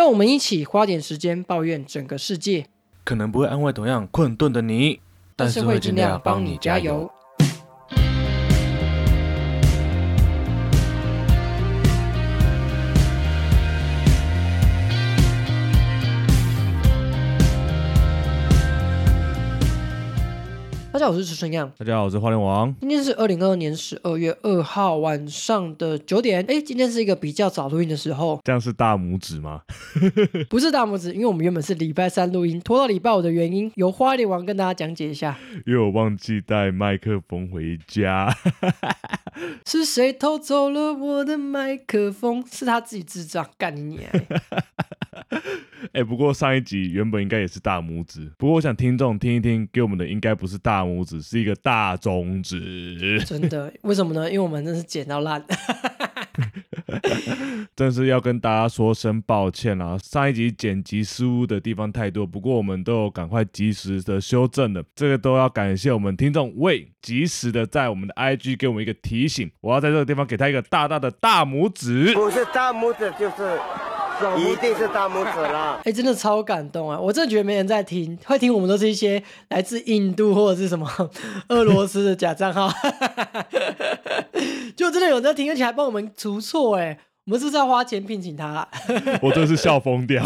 让我们一起花点时间抱怨整个世界，可能不会安慰同样困顿的你，但是会尽量帮你加油。。家好，我是池春样。大家好，我是花莲王。今天是二零二二年十二月二号晚上的九点。哎，今天是一个比较早录音的时候，这样是大拇指吗？不是大拇指，因为我们原本是礼拜三录音，拖到礼拜五的原因，由花莲王跟大家讲解一下。因为我忘记带麦克风回家。是谁偷走了我的麦克风？是他自己智障，干你娘！哎、不过上一集原本应该也是大拇指，不过我想听众听一听，给我们的应该不是大拇指，是一个大中指。真的，为什么呢？因为我们真是剪到烂。真是要跟大家说声抱歉啦，上一集剪辑失误的地方太多，不过我们都有赶快及时的修正了，这个都要感谢我们听众为及时的在我们的 IG 给我们一个提醒，我要在这个地方给他一个大大的大拇指。不是大拇指就是，一定是大拇指啦。哎，真的超感动啊！我真的觉得没人在听，会听我们都是一些来自印度或者是什么 俄罗斯的假账号，就真的有人在听，而且还帮我们除错哎！我们是不是要花钱聘请他啊？我真是笑疯掉。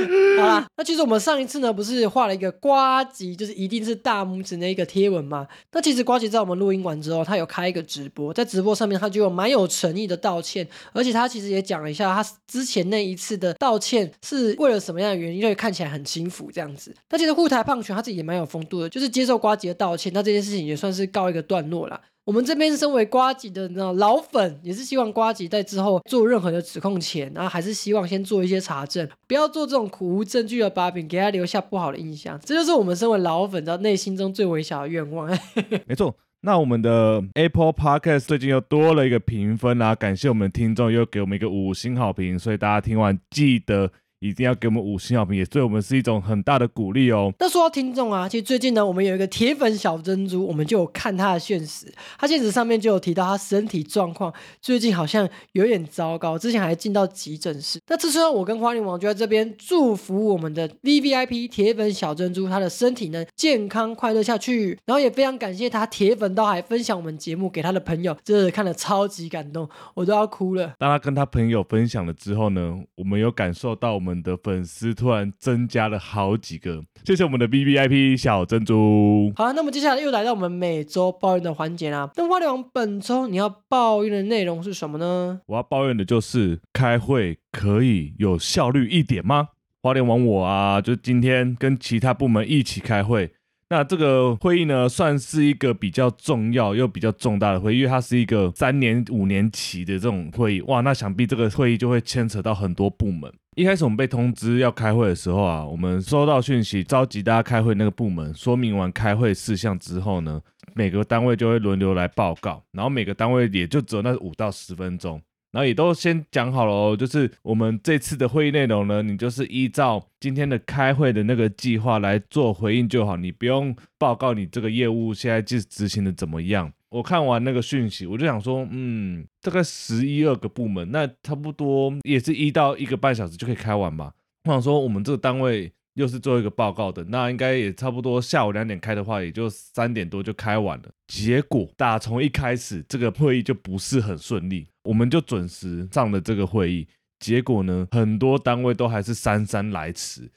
好啦，那其实我们上一次呢，不是画了一个瓜吉，就是一定是大拇指那一个贴文嘛？那其实瓜吉在我们录音完之后，他有开一个直播，在直播上面他就有蛮有诚意的道歉，而且他其实也讲了一下他之前那一次的道歉是为了什么样的原因，就会看起来很轻浮这样子。那其实护台胖拳他自己也蛮有风度的，就是接受瓜吉的道歉，那这件事情也算是告一个段落啦。我们这边身为瓜吉的那种老粉，也是希望瓜吉在之后做任何的指控前，然后还是希望先做一些查证，不要做这种苦无证据的把柄，给他留下不好的印象。这就是我们身为老粉，知道内心中最微小的愿望。没错。那我们的 Apple Podcast 最近又多了一个评分啊，感谢我们的听众又给我们一个五星好评，所以大家听完记得一定要给我们五星好评，也对我们是一种很大的鼓励哦。那说到听众啊，其实最近呢，我们有一个铁粉小珍珠，我们就有看他的现实，他现实上面就有提到他身体状况最近好像有点糟糕，之前还进到急诊室。那这时候我跟花莲王就在这边祝福我们的 V V I P 铁粉小珍珠，他的身体呢健康快乐下去，然后也非常感谢他铁粉到还分享我们节目给他的朋友，真的看了超级感动，我都要哭了。当他跟他朋友分享了之后呢，我们有感受到我们的粉丝突然增加了好几个，谢谢我们的 B B I P 小珍珠。好，那么接下来又来到我们每周抱怨的环节啦。那花莲王本周你要抱怨的内容是什么呢？我要抱怨的就是开会可以有效率一点吗？花莲王我啊，就今天跟其他部门一起开会。那这个会议呢，算是一个比较重要又比较重大的会议，因为它是一个三年、五年期的这种会议。哇，那想必这个会议就会牵扯到很多部门。一开始我们被通知要开会的时候啊，我们收到讯息，召集大家开会那个部门，说明完开会事项之后呢，每个单位就会轮流来报告，然后每个单位也就只有那五到十分钟。然后也都先讲好了哦，就是我们这次的会议内容呢，你就是依照今天的开会的那个计划来做回应就好，你不用报告你这个业务现在执执行的怎么样。我看完那个讯息，我就想说，嗯，大概十一二个部门，那差不多也是一到一个半小时就可以开完吧。我想说，我们这个单位又是做一个报告的，那应该也差不多下午两点开的话，也就三点多就开完了。结果打从一开始这个会议就不是很顺利，我们就准时上了这个会议，结果呢，很多单位都还是姗姗来迟。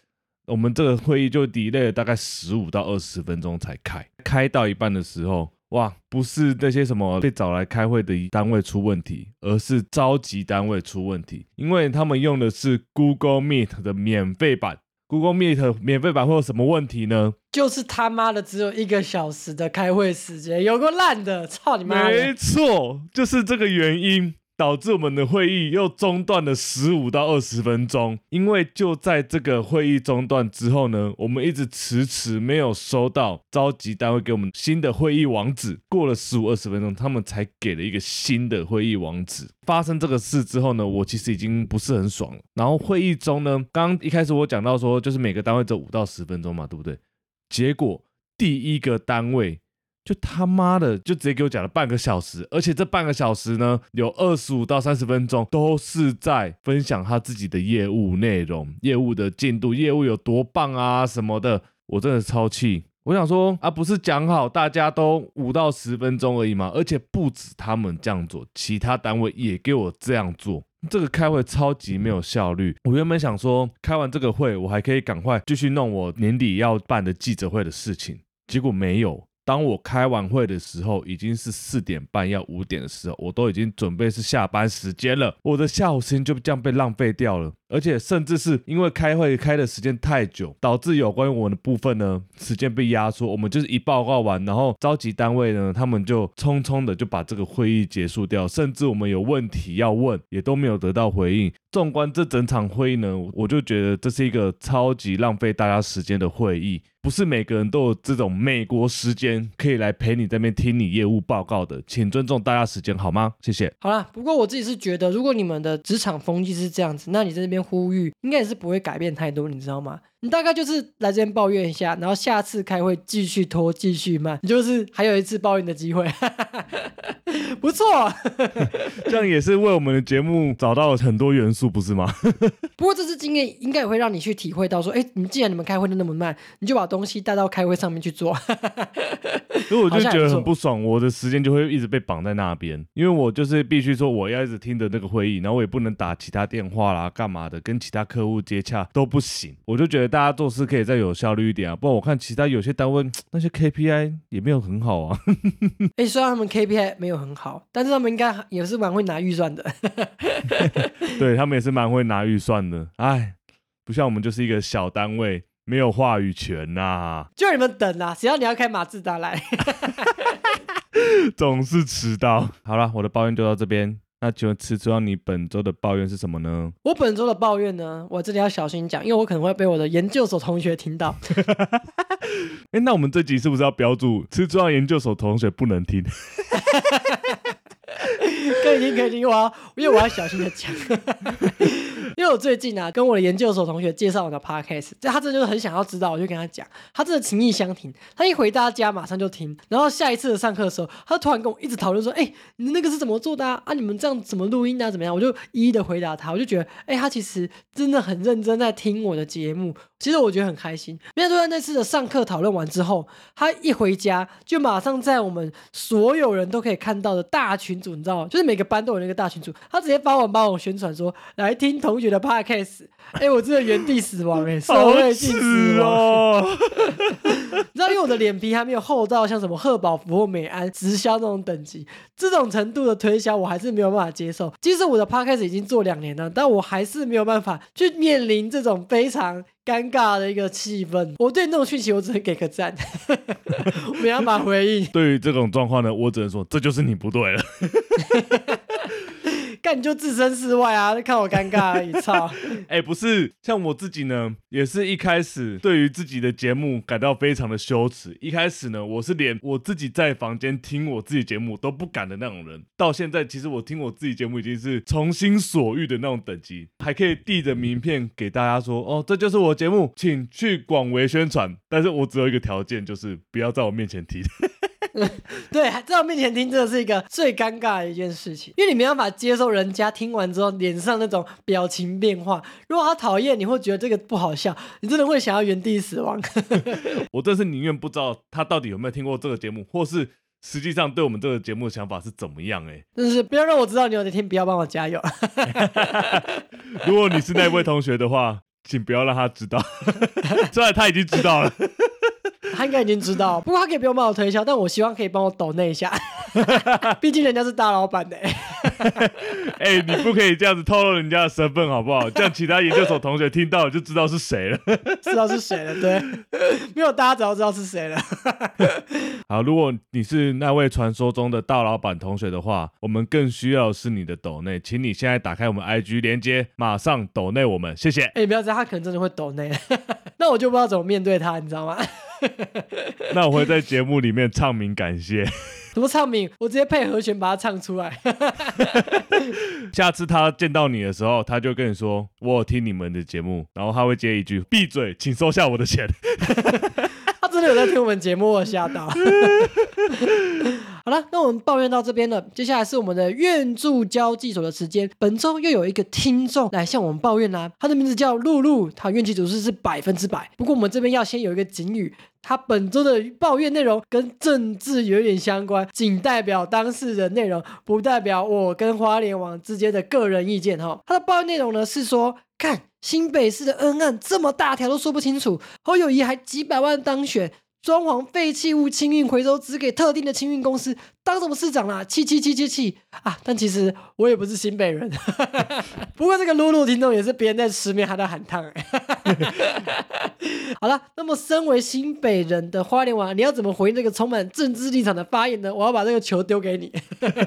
我们这个会议就 delay 了大概十五到二十分钟才开，开到一半的时候，哇，不是那些什么被找来开会的单位出问题，而是召集单位出问题，因为他们用的是 Google Meet 的免费版。Google Meet 免费版会有什么问题呢？就是他妈的只有一个小时的开会时间，有个烂的，操你妈！没错，就是这个原因。导致我们的会议又中断了十五到二十分钟，因为就在这个会议中断之后呢，我们一直迟迟没有收到召集单位给我们新的会议网址。过了十五二十分钟，他们才给了一个新的会议网址。发生这个事之后呢，我其实已经不是很爽了。然后会议中呢，刚一开始我讲到说，就是每个单位只有五到十分钟嘛，对不对？结果第一个单位就他妈的就直接给我讲了半个小时，而且这半个小时呢，有二十五到三十分钟都是在分享他自己的业务内容、业务的进度、业务有多棒啊什么的，我真的超气。我想说啊，不是讲好大家都五到十分钟而已吗？而且不止他们这样做，其他单位也给我这样做。这个开会超级没有效率。我原本想说，开完这个会，我还可以赶快继续弄我年底要办的记者会的事情，结果没有。当我开完会的时候，已经是四点半要五点的时候，我都已经准备是下班时间了，我的下午时间就这样被浪费掉了。而且甚至是因为开会开的时间太久，导致有关于我们的部分呢，时间被压缩。我们就是一报告完，然后召集单位呢，他们就匆匆的就把这个会议结束掉，甚至我们有问题要问，也都没有得到回应。纵观这整场会议呢，我就觉得这是一个超级浪费大家时间的会议。不是每个人都有这种美国时间可以来陪你这边听你业务报告的，请尊重大家时间好吗？谢谢。好啦，不过我自己是觉得，如果你们的职场风气是这样子，那你在那边呼吁，应该也是不会改变太多，你知道吗？你大概就是来这边抱怨一下，然后下次开会继续拖，继续慢，你就是还有一次抱怨的机会，不错。这样也是为我们的节目找到了很多元素，不是吗？不过这次经验应该也会让你去体会到，说，哎，你既然你们开会都那么慢，你就把东西带到开会上面去做。所以我就觉得很不爽，我的时间就会一直被绑在那边，因为我就是必须说我要一直听着那个会议，然后我也不能打其他电话啦，干嘛的，跟其他客户接洽都不行，我就觉得。大家做事可以再有效率一点啊，不然我看其他有些单位那些 KPI 也没有很好啊。哎，虽然他们 KPI 没有很好，但是他们应该也是蛮会拿预算的。对他们也是蛮会拿预算的。哎，不像我们就是一个小单位，没有话语权呐。就你们等啊，谁要你要开马自达来？总是迟到。好了，我的抱怨就到这边。那请问吃猪你本周的抱怨是什么呢？我本周的抱怨呢，我这里要小心讲，因为我可能会被我的研究所同学听到。哎，那我们这集是不是要标注吃猪研究所同学不能听？可以听，可以听，我要，因为我要小心的讲。因为我最近啊，跟我的研究所同学介绍我的 podcast，就他真的就是很想要知道，我就跟他讲，他真的情意相挺。他一回到家马上就听，然后下一次的上课的时候，他突然跟我一直讨论说：“哎，你那个是怎么做的啊？啊，你们这样怎么录音啊？怎么样？”我就一一的回答他，我就觉得，哎，他其实真的很认真在听我的节目。其实我觉得很开心。面对那次的上课讨论完之后，他一回家就马上在我们所有人都可以看到的大群组，你知道吗，就是每个班都有那个大群组，他直接发文帮我宣传说来听同学的 podcast。哎，我真的原地死亡哎，社会性死亡。你知道，因为我的脸皮还没有厚到像什么贺宝福或美安直销那种等级，这种程度的推销我还是没有办法接受。即使我的 podcast 已经做两年了，但我还是没有办法去面临这种非常。尴尬的一个气氛，我对那种讯息我只能给个赞，没办法回应。对于这种状况呢，我只能说这就是你不对了。你就置身事外啊！看我尴尬而已，操！哎，不是，像我自己呢，也是一开始对于自己的节目感到非常的羞耻。一开始呢，我是连我自己在房间听我自己节目都不敢的那种人。到现在，其实我听我自己节目已经是从心所欲的那种等级，还可以递着名片给大家说：“哦，这就是我节目，请去广为宣传。”但是我只有一个条件，就是不要在我面前提。对，在我面前听真的是一个最尴尬的一件事情，因为你没办法接受人家听完之后脸上那种表情变化。如果他讨厌，你会觉得这个不好笑，你真的会想要原地死亡。我真是宁愿不知道他到底有没有听过这个节目，或是实际上对我们这个节目的想法是怎么样。哎，真是不要让我知道你有哪天不要帮我加油。如果你是那位同学的话，请不要让他知道，虽然他已经知道了。他应该已经知道，不过他可以不用帮我推销，但我希望可以帮我抖那一下，毕竟人家是大老板的。哎，你不可以这样子透露人家的身份好不好？这样其他研究所同学听到就知道是谁了，知道是谁了。对，没有大家早知道是谁了。好，如果你是那位传说中的大老板同学的话，我们更需要是你的抖内，请你现在打开我们 IG 连接，马上抖内我们，谢谢。哎，不要这样，他可能真的会抖内，那我就不知道怎么面对他，你知道吗？那我会在节目里面唱名感谢。怎么唱名？我直接配和弦把它唱出来。下次他见到你的时候，他就跟你说：“我有听你们的节目。”然后他会接一句：“闭嘴，请收下我的钱。”他真的有在听我们节目，我吓到。好了，那我们抱怨到这边了，接下来是我们的愿助交际所的时间。本周又有一个听众来向我们抱怨啦、他的名字叫露露，他怨气指数是百分之百。不过我们这边要先有一个警语，他本周的抱怨内容跟政治有一点相关，仅代表当事人内容，不代表我跟花莲网之间的个人意见哈。他的抱怨内容呢是说，看新北市的恩案这么大条都说不清楚，侯友谊还几百万当选。装潢废弃物清运回收只给特定的清运公司，当什么市长啦？气气气气气啊！但其实我也不是新北人，不过这个露露听众也是别人在吃面，他在喊烫、欸。好了，那么身为新北人的花莲王，你要怎么回应这个充满政治立场的发言呢？我要把这个球丢给你。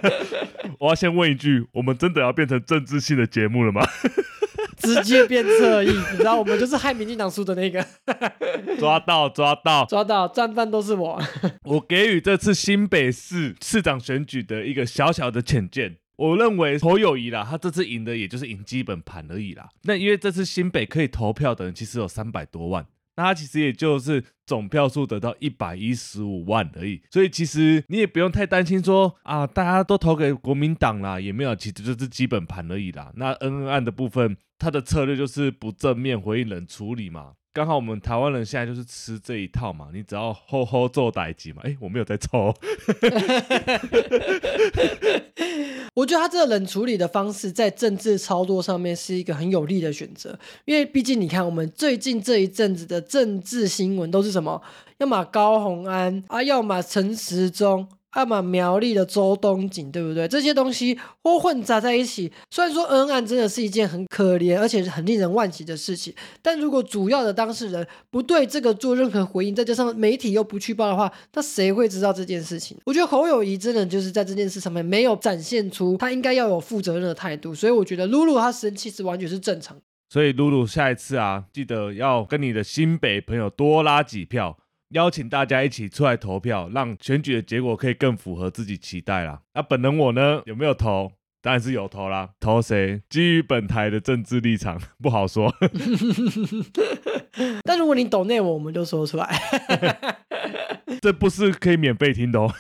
我要先问一句，我们真的要变成政治性的节目了吗？直接变侧翼，你知道我们就是害民进党输的那个，抓到，抓到！抓到战犯都是我。我给予这次新北市市长选举的一个小小的浅见。我认为侯友谊啦，他这次赢的也就是赢基本盘而已啦。那因为这次新北可以投票的人其实有三百多万，那他其实也就是总票数得到一百一十五万而已，所以其实你也不用太担心说啊，大家都投给国民党啦，也没有，其实就是基本盘而已啦。那恩恩案的部分，他的策略就是不正面回应冷处理嘛。刚好我们台湾人现在就是吃这一套嘛，你只要吼吼做歹机嘛。哎，我没有在抽。我觉得他这个冷处理的方式，在政治操作上面是一个很有利的选择，因为毕竟你看，我们最近这一阵子的政治新闻都是什么？要么高虹安啊，要么陈时中。要么苗栗的周东锦，对不对？这些东西或混杂在一起。虽然说恩案真的是一件很可怜，而且是很令人惋惜的事情，但如果主要的当事人不对这个做任何回应，再加上媒体又不去报的话，那谁会知道这件事情？我觉得侯友谊真的就是在这件事上面没有展现出他应该要有负责任的态度，所以我觉得露露他生气是完全是正常。所以露露下一次啊，记得要跟你的新北朋友多拉几票。邀请大家一起出来投票，让选举的结果可以更符合自己期待啦。那本人我呢，有没有投？当然是有投啦。投谁？基于本台的政治立场，不好说。但如果你懂内我，我们就说出来。这不是可以免费听的哦。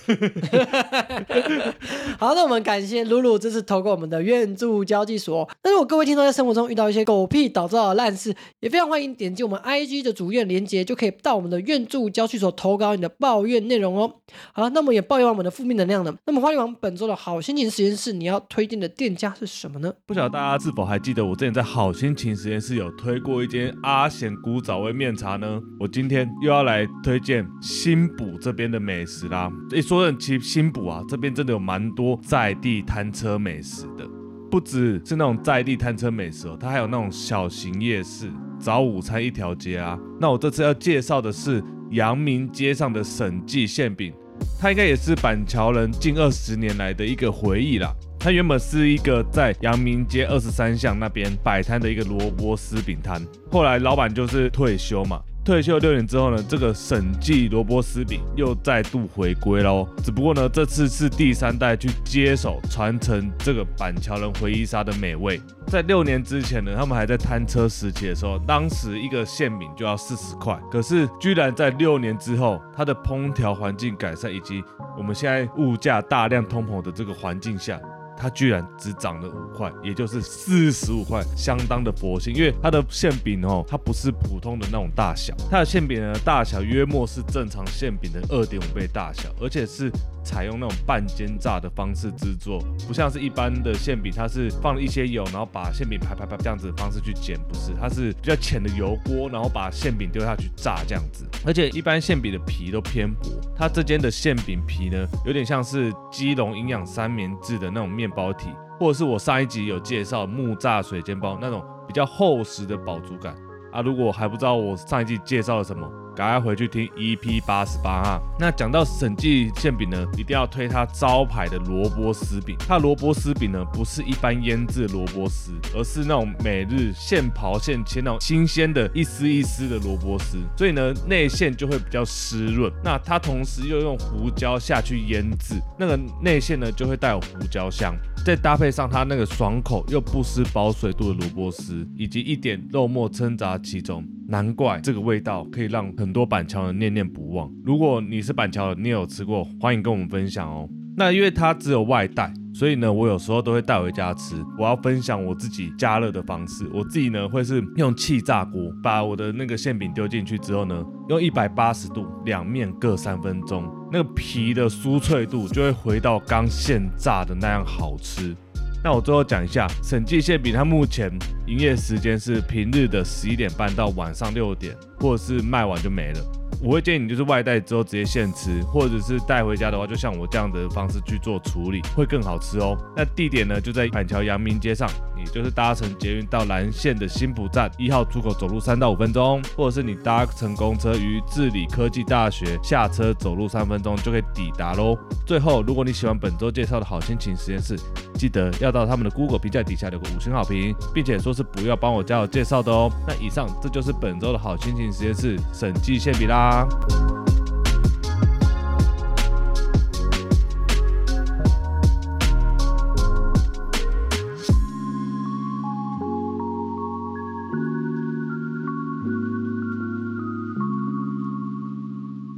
好，那我们感谢露露这次投给我们的愿助交际所。那如果各位听众在生活中遇到一些狗屁倒灶的烂事，也非常欢迎点击我们 IG 的主页连接，就可以到我们的愿助交际所投稿你的抱怨内容哦。好，那么也抱怨完我们的负面能量了。那么花莲王本周的好心情实验室，你要推荐的店家是什么呢？不晓得大家是否还记得我之前在好心情实验室有推过一间阿贤古早味面茶呢？我今天又要来推荐新补这边的美食啦。一说的其新补啊，这边真的有蛮多在地摊车美食的，不只是那种在地摊车美食哦，它还有那种小型夜市、早午餐一条街啊。那我这次要介绍的是阳明街上的审计馅饼，它应该也是板桥人近二十年来的一个回忆啦。它原本是一个在阳明街二十三巷那边摆摊的一个萝卜丝饼摊，后来老板就是退休嘛。退休六年之后呢，这个审计萝卜丝饼又再度回归喽。只不过呢，这次是第三代去接手传承这个板桥人回忆杀的美味。在六年之前呢，他们还在摊车时期的时候，当时一个馅饼就要四十块。可是居然在六年之后，它的烹调环境改善以及我们现在物价大量通膨的这个环境下。它居然只涨了五块，也就是四十五块，相当的佛心。因为它的馅饼哦，它不是普通的那种大小，它的馅饼的大小约莫是正常馅饼的二点五倍大小，而且是采用那种半煎炸的方式制作，不像是一般的馅饼，它是放了一些油，然后把馅饼拍拍拍这样子的方式去煎，不是，它是比较浅的油锅，然后把馅饼丢下去炸这样子。而且一般馅饼的皮都偏薄，它这间的馅饼皮呢，有点像是基隆营养三明治的那种面面包体，或者是我上一集有介绍木栅水煎包那种比较厚实的饱足感啊。如果还不知道我上一集介绍了什么，赶快回去听 EP 八十八哈。那讲到审计馅饼呢，一定要推它招牌的萝卜丝饼。它萝卜丝饼呢，不是一般腌制萝卜丝，而是那种每日现刨现切那种新鲜的一丝一丝的萝卜丝，所以呢，内馅就会比较湿润。那它同时又用胡椒下去腌制，那个内馅呢就会带有胡椒香。再搭配上它那个爽口又不失保水度的萝卜丝，以及一点肉末掺杂其中，难怪这个味道可以让很多板桥人念念不忘。如果你是板桥人，你有吃过，欢迎跟我们分享哦。那因为它只有外带，所以呢，我有时候都会带回家吃。我要分享我自己加热的方式，我自己呢会是用气炸锅，把我的那个馅饼丢进去之后呢，用一百八十度两面各三分钟，那个皮的酥脆度就会回到刚现炸的那样好吃。那我最后讲一下，审计馅饼它目前营业时间是平日的十一点半到晚上六点，或者是卖完就没了。我会建议你就是外带之后直接现吃，或者是带回家的话，就像我这样的方式去做处理，会更好吃哦。那地点呢就在板桥阳明街上，就是搭乘捷运到蓝线的新浦站一号出口走路三到五分钟，或者是你搭乘公车于治理科技大学下车走路三分钟就可以抵达喽。最后，如果你喜欢本周介绍的好心情实验室，记得要到他们的 Google 评价底下留个五星好评，并且说是不要帮我加油介绍的哦。那以上这就是本周的好心情实验室审计馅饼啦。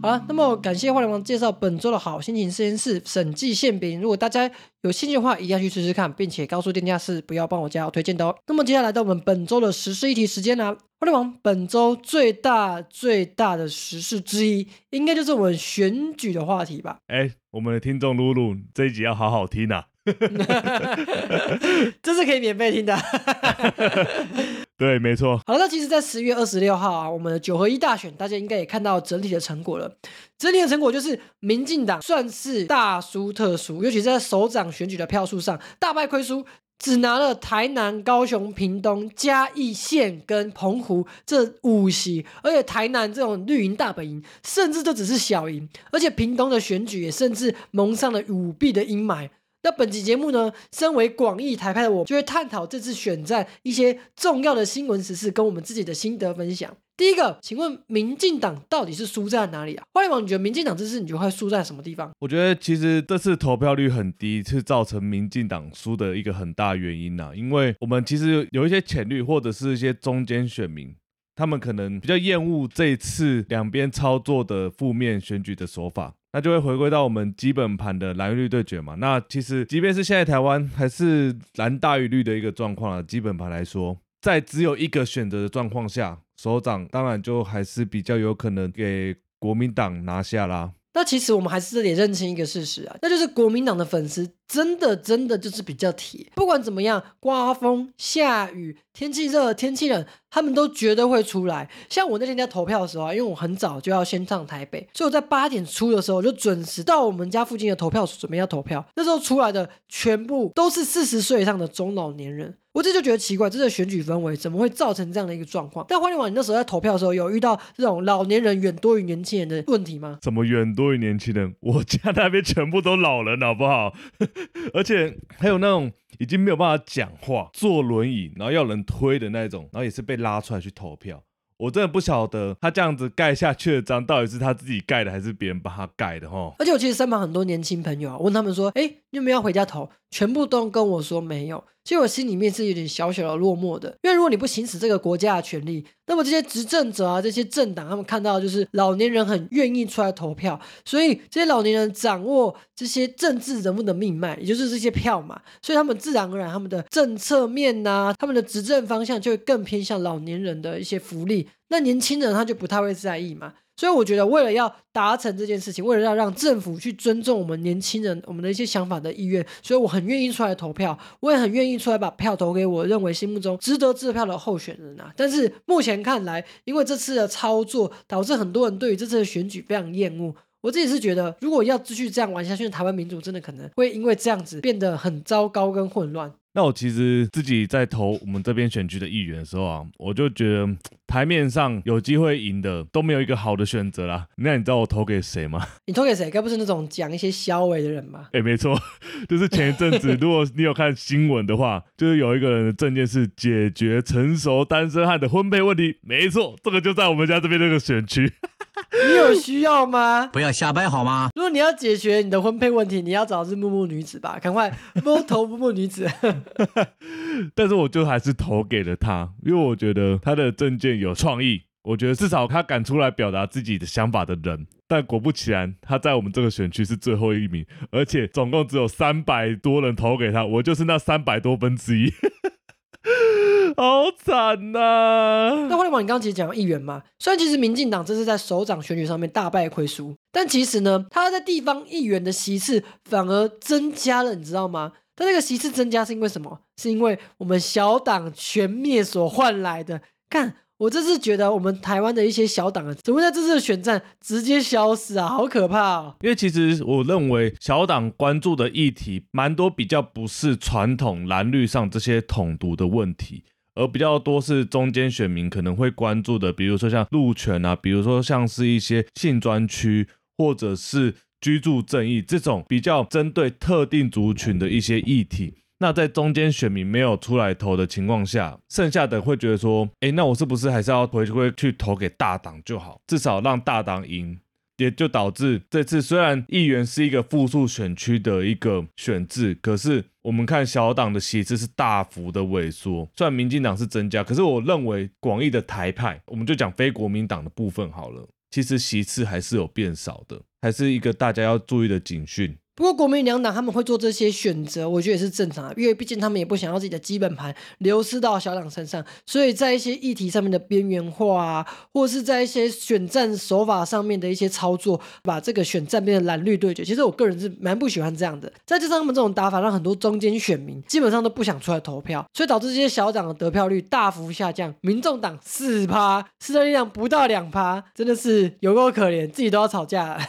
好了，那么感谢花莲王介绍本周的好心情实验室审计馅饼。如果大家有兴趣的话，一定要去试试看，并且告诉店家是不要帮我加我推荐的哦。那么接下来到我们本周的时事议题时间啦、花莲王本周最大最大的时事之一，应该就是我们选举的话题吧？哎，我们的听众露露这一集要好好听啊！这是可以免费听的。对，没错，好，那其实，在十月二十六号啊，我们的九合一大选，大家应该也看到整体的成果了。整体的成果就是，民进党算是大输特输，尤其在首长选举的票数上大败亏输，只拿了台南、高雄、屏东、嘉义县跟澎湖这五席，而且台南这种绿营大本营，甚至都只是小赢，而且屏东的选举也甚至蒙上了舞弊的阴霾。那本期节目呢，身为广义台派的我，就会探讨这次选战一些重要的新闻时事，跟我们自己的心得分享。第一个，请问民进党到底是输在哪里啊？花莲王，你觉得民进党这次你觉得会输在什么地方？我觉得其实这次投票率很低，是造成民进党输的一个很大原因呐、因为我们其实有一些浅绿或者是一些中间选民。他们可能比较厌恶这一次两边操作的负面选举的手法，那就会回归到我们基本盘的蓝绿对决嘛。那其实即便是现在台湾还是蓝大于绿的一个状况啊，基本盘来说，在只有一个选择的状况下，首长当然就还是比较有可能给国民党拿下啦。那其实我们还是得认清一个事实啊，那就是国民党的粉丝真的真的就是比较铁，不管怎么样，刮风下雨、天气热、天气冷，他们都绝对会出来。像我那天在投票的时候啊，因为我很早就要先上台北，所以我在八点出的时候就准时到我们家附近的投票所准备要投票。那时候出来的全部都是四十岁以上的中老年人。我这就觉得奇怪，这个选举氛围怎么会造成这样的一个状况？但花莲王，你那时候在投票的时候，有遇到这种老年人远多于年轻人的问题吗？怎么远多于年轻人？我家那边全部都老人，好不好？而且还有那种已经没有办法讲话、坐轮椅，然后要人推的那种，然后也是被拉出来去投票。我真的不晓得他这样子盖下去的章到底是他自己盖的，还是别人帮他盖的哈。而且我其实身旁很多年轻朋友啊，问他们说：“哎，你有没有要回家投？”全部都跟我说没有。其实我心里面是有点小小的落寞的，因为如果你不行使这个国家的权利，那么这些执政者啊，这些政党，他们看到的就是老年人很愿意出来投票，所以这些老年人掌握这些政治人物的命脉，也就是这些票嘛，所以他们自然而然他们的政策面呐、他们的执政方向就会更偏向老年人的一些福利，那年轻人他就不太会在意嘛。所以我觉得，为了要达成这件事情，为了要让政府去尊重我们年轻人我们的一些想法的意愿，所以我很愿意出来投票，我也很愿意出来把票投给我认为心目中值得支票的候选人啊。但是目前看来，因为这次的操作，导致很多人对于这次的选举非常厌恶。我自己是觉得，如果要继续这样玩下去，台湾民主真的可能会因为这样子变得很糟糕跟混乱。那我其实自己在投我们这边选区的议员的时候啊，我就觉得台面上有机会赢的都没有一个好的选择啦。那你知道我投给谁吗？你投给谁？该不是那种讲一些消委的人吧？哎，没错，就是前一阵子，如果你有看新闻的话，就是有一个人的证件是解决成熟单身汉的婚配问题。没错，这个就在我们家这边这个选区。你有需要吗？不要瞎掰好吗？如果你要解决你的婚配问题，你要找的是木木女子吧？赶快摸投木木女子。但是我就还是投给了他，因为我觉得他的证件有创意，我觉得至少他敢出来表达自己的想法的人。但果不其然，他在我们这个选区是最后一名，而且总共只有三百多人投给他，我就是那三百多分之一。好惨呐！那互联网，你刚刚其实讲议员嘛，虽然其实民进党这是在首长选举上面大败亏输，但其实呢，他在地方议员的席次反而增加了，你知道吗？但那个席次增加是因为什么？是因为我们小党全灭所换来的。看，我这次觉得我们台湾的一些小党啊，怎么在这次的选战直接消失啊？好可怕哦！因为其实我认为小党关注的议题蛮多，比较不是传统蓝绿上这些统独的问题。而比较多是中间选民可能会关注的，比如说像路权啊，比如说像是一些性专区，或者是居住正义这种比较针对特定族群的一些议题。那在中间选民没有出来投的情况下，剩下的会觉得说，哎，那我是不是还是要回归去投给大党就好，至少让大党赢。也就导致这次虽然议员是一个复数选区的一个选制，可是我们看小党的席次是大幅的萎缩。虽然民进党是增加，可是我认为广义的台派，我们就讲非国民党的部分好了，其实席次还是有变少的，还是一个大家要注意的警讯。不过国民两党他们会做这些选择，我觉得也是正常的，因为毕竟他们也不想要自己的基本盘流失到小党身上，所以在一些议题上面的边缘化啊，或是在一些选战手法上面的一些操作，把这个选战变成蓝绿对决。其实我个人是蛮不喜欢这样的。再加上他们这种打法，让很多中间选民基本上都不想出来投票，所以导致这些小党的得票率大幅下降。民众党四趴，四的力量不到两趴，真的是有够可怜，自己都要吵架了。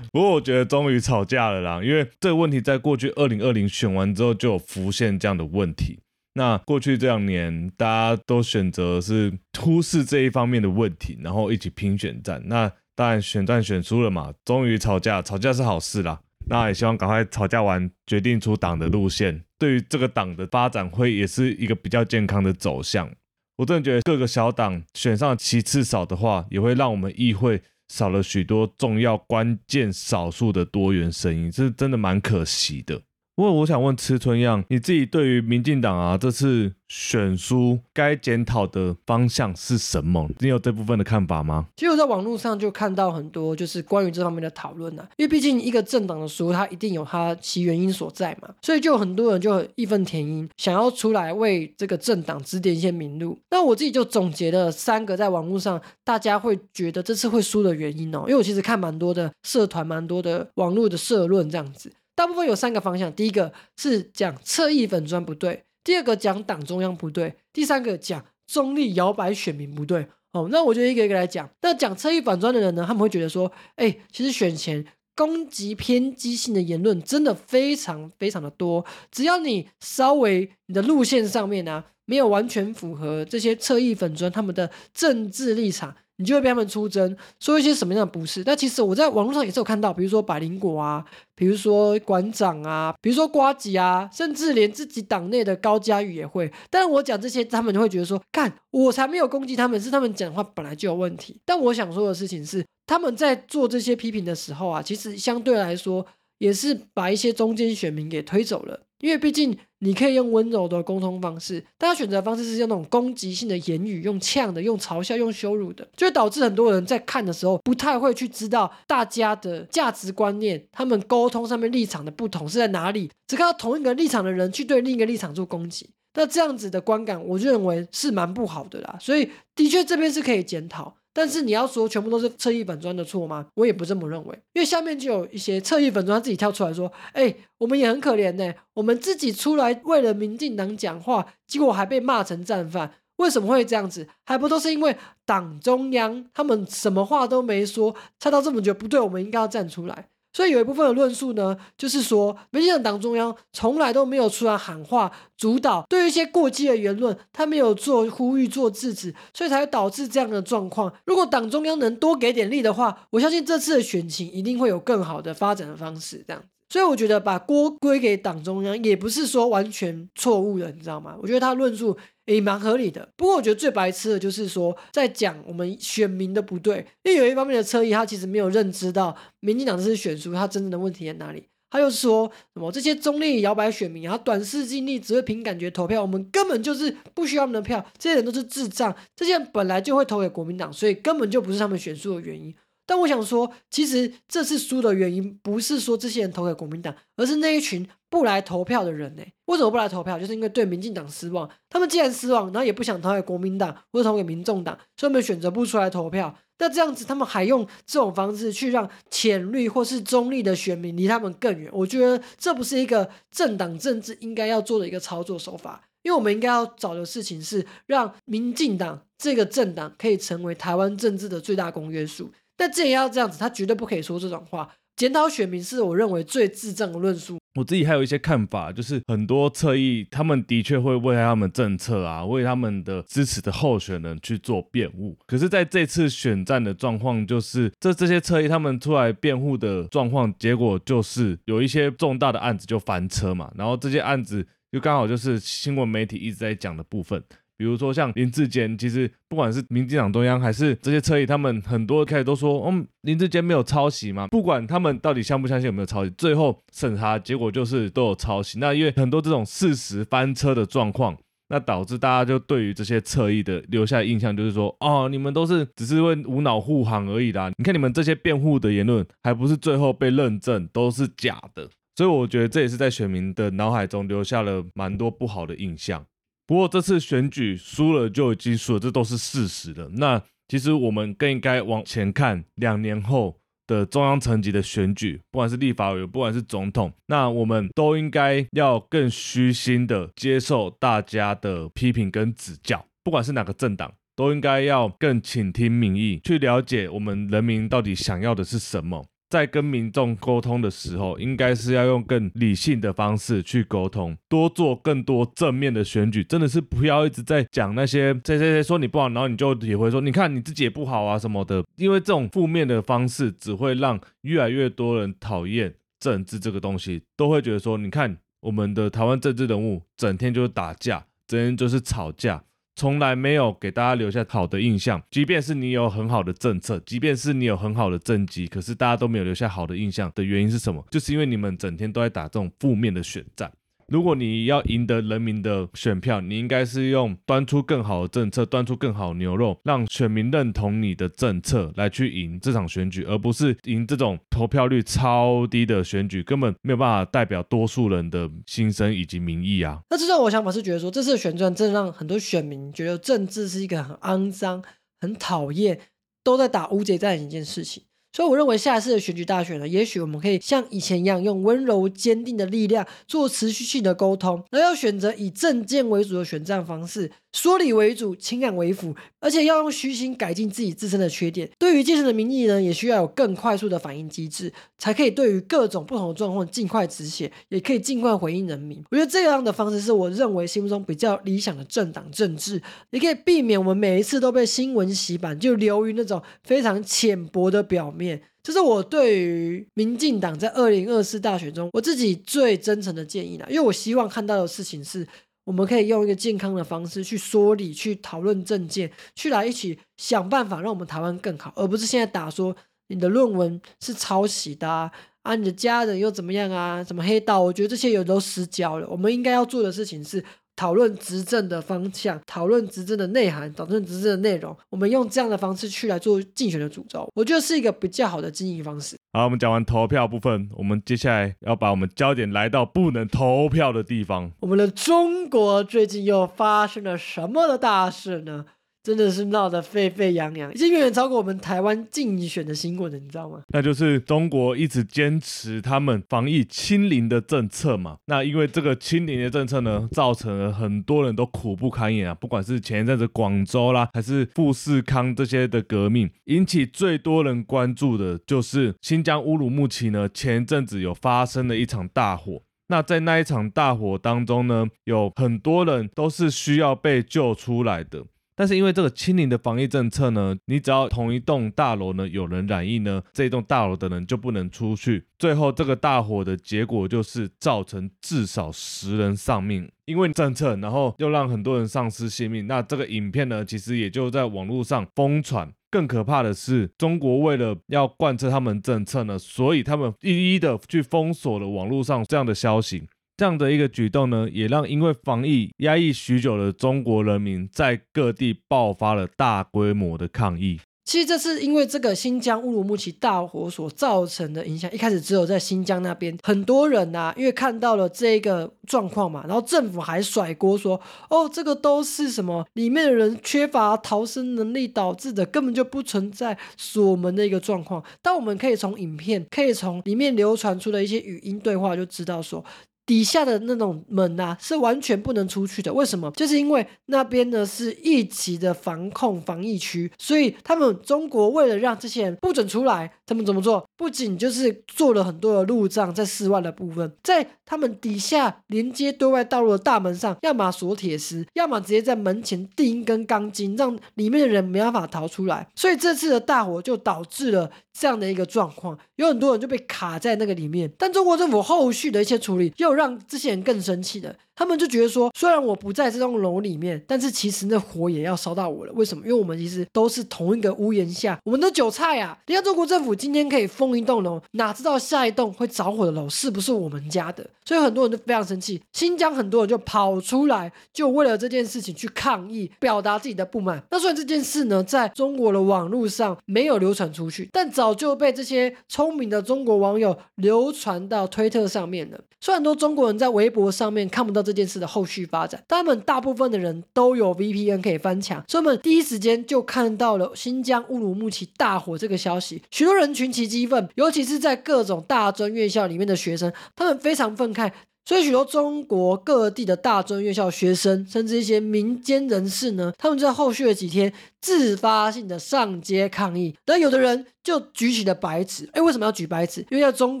不过我觉得终于吵架 了啦，因为这个问题在过去二零二零选完之后就有浮现这样的问题。那过去这两年大家都选择是忽视这一方面的问题，然后一起拼选战。那当然选战选输了嘛，终于吵架，吵架是好事啦。那也希望赶快吵架完，决定出党的路线，对于这个党的发展会也是一个比较健康的走向。我真的觉得各个小党选上其次少的话，也会让我们议会。少了许多重要关键少数的多元声音，这真的蛮可惜的。不过我想问吃春样，你自己对于民进党啊这次选书该检讨的方向是什么？你有这部分的看法吗？其实我在网络上就看到很多就是关于这方面的讨论啊，因为毕竟一个政党的书，它一定有它其原因所在嘛，所以就很多人就义愤填膺，想要出来为这个政党指点一些明路。那我自己就总结了三个在网络上大家会觉得这次会输的原因哦，因为我其实看蛮多的社团，蛮多的网络的社论这样子。大部分有三个方向，第一个是讲侧翼粉砖不对，第二个讲党中央不对，第三个讲中立摇摆选民不对。哦，那我就一个一个来讲。那讲侧翼反砖的人呢，他们会觉得说，哎，其实选前攻击偏激性的言论真的非常非常的多，只要你稍微你的路线上面呢，没有完全符合这些侧翼粉砖他们的政治立场。你就会被他们出征，说一些什么样的不是？但其实我在网络上也是有看到，比如说百灵果啊，比如说馆长啊，比如说瓜吉啊，甚至连自己党内的高嘉瑜也会。但我讲这些，他们就会觉得说，看我才没有攻击他们，是他们讲话本来就有问题。但我想说的事情是，他们在做这些批评的时候啊，其实相对来说也是把一些中间选民给推走了。因为毕竟你可以用温柔的沟通方式，但他选择方式是用那种攻击性的言语，用呛的、用嘲笑、用羞辱的，就会导致很多人在看的时候不太会去知道大家的价值观念，他们沟通上面立场的不同是在哪里，只看到同一个立场的人去对另一个立场做攻击，那这样子的观感，我认为是蛮不好的啦。所以的确这边是可以检讨。但是你要说全部都是侧翼粉砖的错吗？我也不这么认为，因为下面就有一些侧翼粉砖自己跳出来说：“哎，我们也很可怜呢，我们自己出来为了民进党讲话，结果还被骂成战犯，为什么会这样子？还不都是因为党中央他们什么话都没说，猜到这么久不对，我们应该要站出来。”所以有一部分的论述呢，就是说，民进党党中央从来都没有出来喊话主导，对于一些过激的言论，他没有做呼吁、做制止，所以才会导致这样的状况。如果党中央能多给点力的话，我相信这次的选情一定会有更好的发展的方式。这样。所以我觉得把锅归给党中央也不是说完全错误的，你知道吗？我觉得他论述也蛮合理的。不过我觉得最白痴的就是说，在讲我们选民的不对，因为有一方面的侧翼，他其实没有认知到民进党这次选书，他真正的问题在哪里。他又说什么这些中立摇摆选民，然后短视经历，只会凭感觉投票，我们根本就是不需要他们的票，这些人都是智障，这些人本来就会投给国民党，所以根本就不是他们选书的原因。但我想说，其实这次输的原因不是说这些人投给国民党，而是那一群不来投票的人呢？为什么不来投票？就是因为对民进党失望。他们既然失望，然后也不想投给国民党或者投给民众党，所以他们选择不出来投票。那这样子，他们还用这种方式去让浅绿或是中立的选民离他们更远。我觉得这不是一个政党政治应该要做的一个操作手法。因为我们应该要找的事情是让民进党这个政党可以成为台湾政治的最大公约数。但这也要这样子，他绝对不可以说这种话。检讨选民是我认为最智障的论述。我自己还有一些看法，就是很多侧翼，他们的确会为他们政策啊，为他们的支持的候选人去做辩护。可是，在这次选战的状况，就是这这些侧翼他们出来辩护的状况，结果就是有一些重大的案子就翻车嘛。然后这些案子就刚好就是新闻媒体一直在讲的部分。比如说像林志坚，其实不管是民进党中央还是这些车翼，他们很多开始都说，嗯，林志坚没有抄袭嘛。不管他们到底相不相信有没有抄袭，最后审查结果就是都有抄袭。那因为很多这种事实翻车的状况，那导致大家就对于这些侧翼的留下印象就是说，哦，你们都是只是为无脑护航而已啦。你看你们这些辩护的言论，还不是最后被认证都是假的。所以我觉得这也是在选民的脑海中留下了蛮多不好的印象。不过这次选举输了就已经输了，这都是事实了。那其实我们更应该往前看，两年后的中央层级的选举，不管是立法委员，不管是总统，那我们都应该要更虚心的接受大家的批评跟指教。不管是哪个政党，都应该要更倾听民意，去了解我们人民到底想要的是什么。在跟民众沟通的时候，应该是要用更理性的方式去沟通，多做更多正面的选举，真的是不要一直在讲那些谁谁谁说你不好，然后你就也会说你看你自己也不好啊什么的，因为这种负面的方式只会让越来越多人讨厌政治这个东西，都会觉得说你看我们的台湾政治人物整天就是打架，整天就是吵架。从来没有给大家留下好的印象，即便是你有很好的政策，即便是你有很好的政绩，可是大家都没有留下好的印象的原因是什么？就是因为你们整天都在打这种负面的选战。如果你要赢得人民的选票，你应该是用端出更好的政策，端出更好牛肉，让选民认同你的政策来去赢这场选举，而不是赢这种投票率超低的选举，根本没有办法代表多数人的心声以及民意啊。那这让我想法是觉得说，这次的选战真的让很多选民觉得政治是一个很肮脏、很讨厌，都在打无解战的一件事情。所以我认为下一次的选举大选呢，也许我们可以像以前一样，用温柔坚定的力量做持续性的沟通，而要选择以政见为主的选战方式。说理为主，情感为辅，而且要用虚心改进自己自身的缺点。对于阶层的民意呢，也需要有更快速的反应机制，才可以对于各种不同的状况尽快止血，也可以尽快回应人民。我觉得这样的方式是我认为心目中比较理想的政党政治，也可以避免我们每一次都被新闻洗版，就流于那种非常浅薄的表面。这是我对于民进党在二零二四大选中我自己最真诚的建议啦，因为我希望看到的事情是。我们可以用一个健康的方式去说理、去讨论政见，去来一起想办法让我们台湾更好，而不是现在打说你的论文是抄袭的啊，啊你的家人又怎么样啊，什么黑道？我觉得这些有都失焦了。我们应该要做的事情是。讨论执政的方向，讨论执政的内涵，讨论执政的内容，我们用这样的方式去来做竞选的主轴，我觉得是一个比较好的经营方式。好，我们讲完投票部分，我们接下来要把我们焦点来到不能投票的地方。我们的中国最近又发生了什么的大事呢？真的是闹得沸沸扬扬，已经远远超过我们台湾竞选的新闻了，你知道吗？那就是中国一直坚持他们防疫清零的政策嘛。那因为这个清零的政策呢，造成了很多人都苦不堪言啊。不管是前一阵子广州啦，还是富士康这些的革命，引起最多人关注的就是新疆乌鲁木齐呢，前一阵子有发生了一场大火。那在那一场大火当中呢，有很多人都是需要被救出来的。但是因为这个清零的防疫政策呢，你只要同一栋大楼呢有人染疫呢，这一栋大楼的人就不能出去。最后这个大火的结果就是造成至少十人丧命，因为政策，然后又让很多人丧失性命。那这个影片呢，其实也就在网络上疯传。更可怕的是，中国为了要贯彻他们政策呢，所以他们一一的去封锁了网络上这样的消息。这样的一个举动呢，也让因为防疫压抑许久的中国人民在各地爆发了大规模的抗议。其实这是因为这个新疆乌鲁木齐大火所造成的影响。一开始只有在新疆那边，很多人呐，因为看到了这个状况嘛，然后政府还甩锅说：“哦，这个都是什么里面的人缺乏逃生能力导致的，根本就不存在锁门的一个状况。”但我们可以从影片，可以从里面流传出的一些语音对话就知道说。底下的那种门呐，是完全不能出去的。为什么？就是因为那边呢是一级的防控防疫区，所以他们中国为了让这些人不准出来，他们怎么做？不仅就是做了很多的路障在室外的部分，在他们底下连接对外道路的大门上，要么锁铁丝，要么直接在门前钉一根钢筋，让里面的人没办法逃出来。所以这次的大火就导致了这样的一个状况，有很多人就被卡在那个里面。但中国政府后续的一些处理又。让这些人更生气的。他们就觉得说，虽然我不在这栋楼里面，但是其实那火也要烧到我了。为什么？因为我们其实都是同一个屋檐下，我们的韭菜啊！你看中国政府今天可以封一栋楼，哪知道下一栋会着火的楼是不是我们家的？所以很多人都非常生气。新疆很多人就跑出来，就为了这件事情去抗议，表达自己的不满。那虽然这件事呢，在中国的网络上没有流传出去，但早就被这些聪明的中国网友流传到推特上面了。虽然很多中中国人在微博上面看不到这。这件事的后续发展，他们大部分的人都有 VPN 可以翻墙，所以我们第一时间就看到了新疆乌鲁木齐大火这个消息，许多人群起激愤，尤其是在各种大专院校里面的学生，他们非常愤慨。所以许多中国各地的大专院校学生，甚至一些民间人士呢，他们在后续的几天自发性的上街抗议。但有的人就举起了白纸，哎，为什么要举白纸？因为在中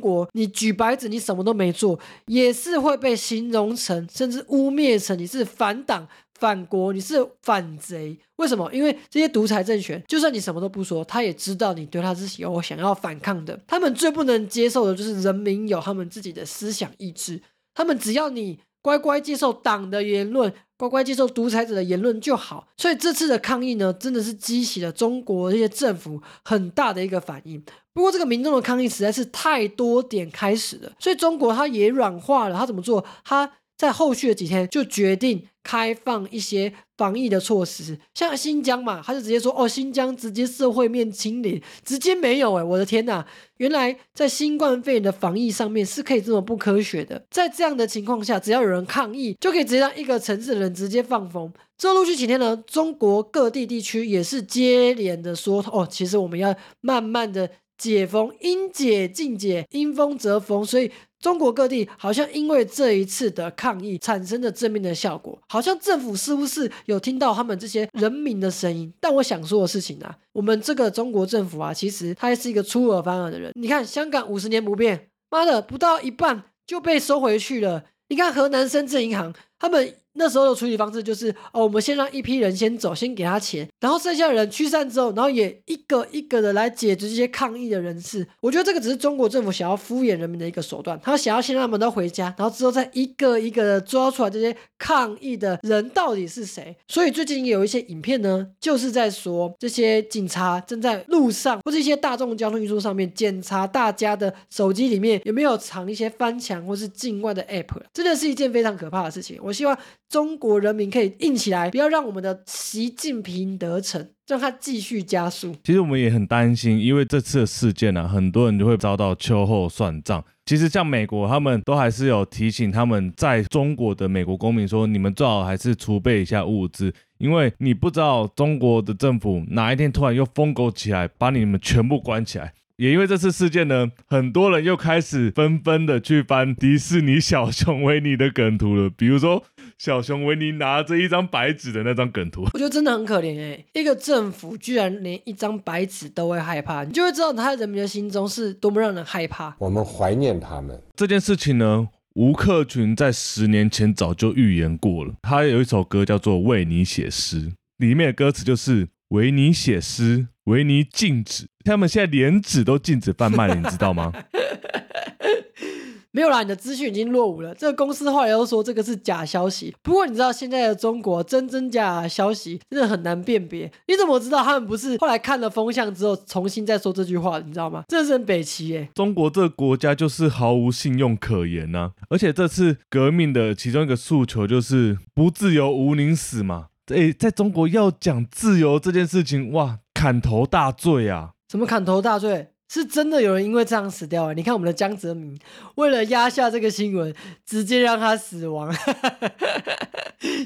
国，你举白纸，你什么都没做，也是会被形容成，甚至污蔑成你是反党、反国，你是反贼。为什么？因为这些独裁政权，就算你什么都不说，他也知道你对他是有想要反抗的。他们最不能接受的就是人民有他们自己的思想意志。他们只要你乖乖接受党的言论，乖乖接受独裁者的言论就好。所以这次的抗议呢，真的是激起了中国这些政府很大的一个反应。不过这个民众的抗议实在是太多点开始了，所以中国它也软化了。它怎么做？它在后续的几天就决定。开放一些防疫的措施，像新疆嘛，他就直接说哦，新疆直接社会面清零，直接没有哎，我的天呐，原来在新冠肺炎的防疫上面是可以这么不科学的。在这样的情况下，只要有人抗议，就可以直接让一个城市的人直接放风。之后陆续几天呢，中国各地地区也是接连的说哦，其实我们要慢慢的解封，应解尽解，因封则封，所以。中国各地好像因为这一次的抗议产生了正面的效果，好像政府是不是有听到他们这些人民的声音？但我想说的事情啊，我们这个中国政府啊，其实他是一个出尔反尔的人。你看香港五十年不变，妈的不到一半就被收回去了。你看河南深圳银行，他们。那时候的处理方式就是，哦，我们先让一批人先走，先给他钱，然后剩下的人驱散之后，然后也一个一个的来解决这些抗议的人士。我觉得这个只是中国政府想要敷衍人民的一个手段，他想要先让他们都回家，然后之后再一个一个的抓出来这些抗议的人到底是谁。所以最近也有一些影片呢，就是在说这些警察正在路上或者一些大众交通运输上面检查大家的手机里面有没有藏一些翻墙或是境外的 app，真的是一件非常可怕的事情。我我希望。中国人民可以硬起来，不要让我们的习近平得逞，让他继续加速。其实我们也很担心，因为这次的事件呢，很多人就会遭到秋后算账。其实像美国，他们都还是有提醒他们在中国的美国公民说，你们最好还是储备一下物资。因为你不知道中国的政府哪一天突然又疯狗起来，把你们全部关起来。也因为这次事件呢，很多人又开始纷纷的去翻迪士尼小熊维尼的梗图了，比如说小熊维尼拿着一张白纸的那张梗图。我觉得真的很可怜哎，一个政府居然连一张白纸都会害怕，你就会知道他人民的心中是多么让人害怕。我们怀念他们这件事情呢，吴克群在十年前早就预言过了。他有一首歌叫做《为你写诗》，里面的歌词就是“为你写诗”。维尼禁止，他们现在连纸都禁止贩卖了，你知道吗？没有啦，你的资讯已经落伍了。这个公司后来又说这个是假消息。不过你知道现在的中国真真假消息真的很难辨别。你怎么知道他们不是后来看了风向之后重新再说这句话？你知道吗？这是很北齐耶。中国这个国家就是毫无信用可言呐。而且这次革命的其中一个诉求就是不自由无宁死嘛。哎，在中国要讲自由这件事情，哇！砍头大罪啊！什么砍头大罪？是真的有人因为这样死掉啊！你看我们的江泽民，为了压下这个新闻，直接让他死亡，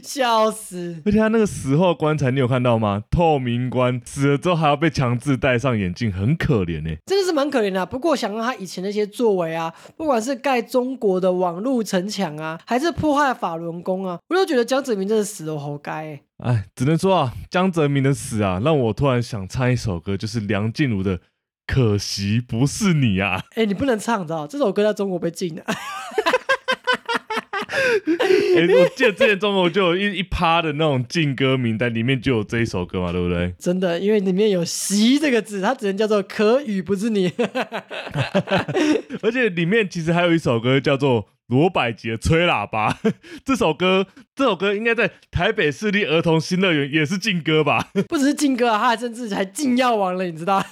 笑死！而且他那个死后棺材，你有看到吗？透明棺，死了之后还要被强制戴上眼镜，很可怜呢。真的是蛮可怜的。不过想到他以前那些作为啊，不管是盖中国的网络城墙啊，还是破坏法轮功啊，我都觉得江泽民真的死了活该。哎，只能说啊，江泽民的死啊，让我突然想唱一首歌，就是梁静茹的《可惜不是你》啊。哎，你不能唱，知道这首歌在中国被禁的。哎，我记得之前中国就有一一趴的那种禁歌名单，里面就有这一首歌嘛，对不对？真的，因为里面有“习”这个字，它只能叫做“可与不是你”。而且里面其实还有一首歌叫做。罗百吉的吹喇叭 这首歌，这首歌应该在台北市立儿童新乐园也是禁歌吧？不只是禁歌啊，他甚至还禁药王了，你知道？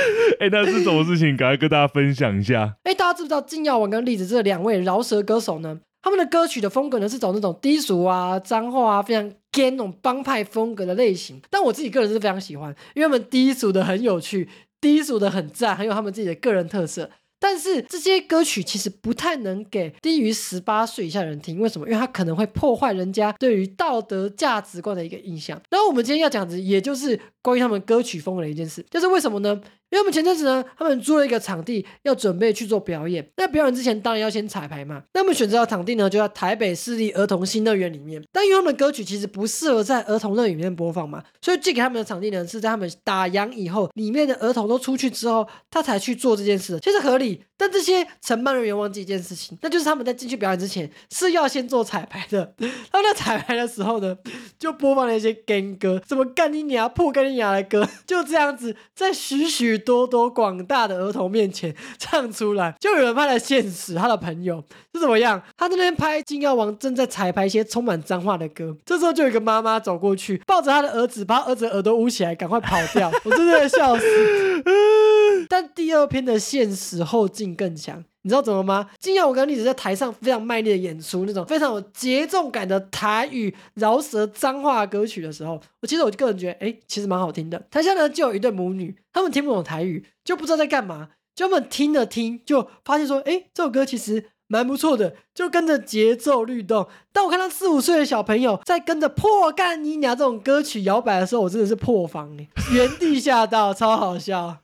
哎，那是什么事情？赶快跟大家分享一下。哎，大家知不知道金耀文跟栗子这两位饶舌歌手呢？他们的歌曲的风格呢是走那种低俗啊、脏话啊、非常 gay 那种帮派风格的类型。但我自己个人是非常喜欢，因为他们低俗的很有趣，低俗的很赞，很有他们自己的个人特色。但是这些歌曲其实不太能给低于十八岁以下人听，为什么？因为它可能会破坏人家对于道德价值观的一个印象。然后我们今天要讲的，也就是关于他们歌曲风格的一件事，就是为什么呢？因为我们前阵子呢，他们租了一个场地，要准备去做表演。那表演之前当然要先彩排嘛。那我们选择的场地呢，就在台北市立儿童新乐园里面。但因为他们的歌曲其实不适合在儿童乐园里面播放嘛，所以借给他们的场地呢，是在他们打烊以后，里面的儿童都出去之后，他才去做这件事。其实合理。但这些承办人员忘记一件事情，那就是他们在进去表演之前是要先做彩排的。他们在彩排的时候呢，就播放了一些 gay 歌，什么干你娘、破干你娘的歌，就这样子在许许多多广大的儿童面前唱出来。就有人拍了现实，他的朋友是怎么样？他那边拍金耀王正在彩排一些充满脏话的歌，这时候就有一个妈妈走过去，抱着他的儿子，把儿子耳朵捂起来，赶快跑掉。我真的笑死。但第二篇的现实后劲更强，你知道怎么吗？金耀我跟栗子在台上非常卖力的演出那种非常有节奏感的台语饶舌脏话歌曲的时候，我其实我个人觉得，哎，其实蛮好听的。台下呢就有一对母女，他们听不懂台语，就不知道在干嘛，就他们听了听，就发现说，哎，这首歌其实。蛮不错的，就跟着节奏律动。但我看到四五岁的小朋友在跟着破干尼娘这种歌曲摇摆的时候，我真的是破防哎，原地吓到，超好笑。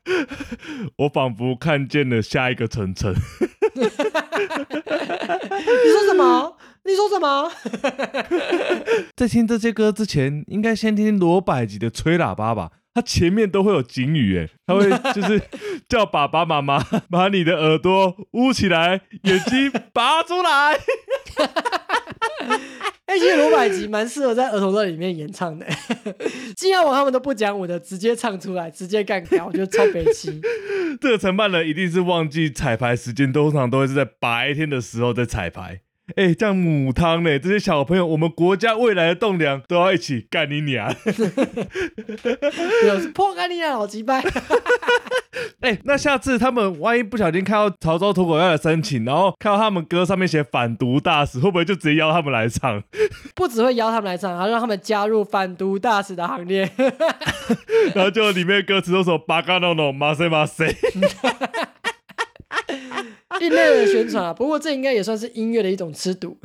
我仿佛看见了下一个晨晨。你说什么？你说什么？在听这些歌之前，应该先听罗百吉的吹喇叭吧。他前面都会有警语，哎，他会就是 叫爸爸妈妈把你的耳朵捂起来，眼睛拔出来。哎，其实罗百吉蛮适合在儿童乐里面演唱的。金耀王他们都不讲武的，直接唱出来，直接干掉，我觉得超悲戚。这个承办人一定是忘记彩排时间，通常都会是在白天的时候在彩排。哎，这样母汤呢？这些小朋友，我们国家未来的栋梁都要一起干你娘！破干你娘，好鸡掰！哎，那下次他们万一不小心看到潮州土狗要来申请，然后看到他们歌上面写反毒大使，会不会就直接邀他们来唱？不只会邀他们来唱，还让他们加入反毒大使的行列。然后就里面歌词都说“巴嘎诺诺，马塞马塞”。另类的宣传啊。不过这应该也算是音乐的一种吃毒。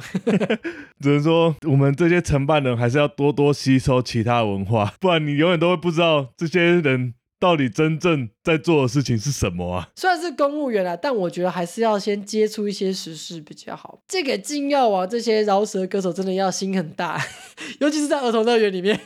只能说我们这些承办人还是要多多吸收其他文化，不然你永远都会不知道这些人到底真正在做的事情是什么啊。虽然是公务员啊，但我觉得还是要先接触一些时事比较好。这给金耀王这些饶舌歌手真的要心很大，尤其是在儿童乐园里面。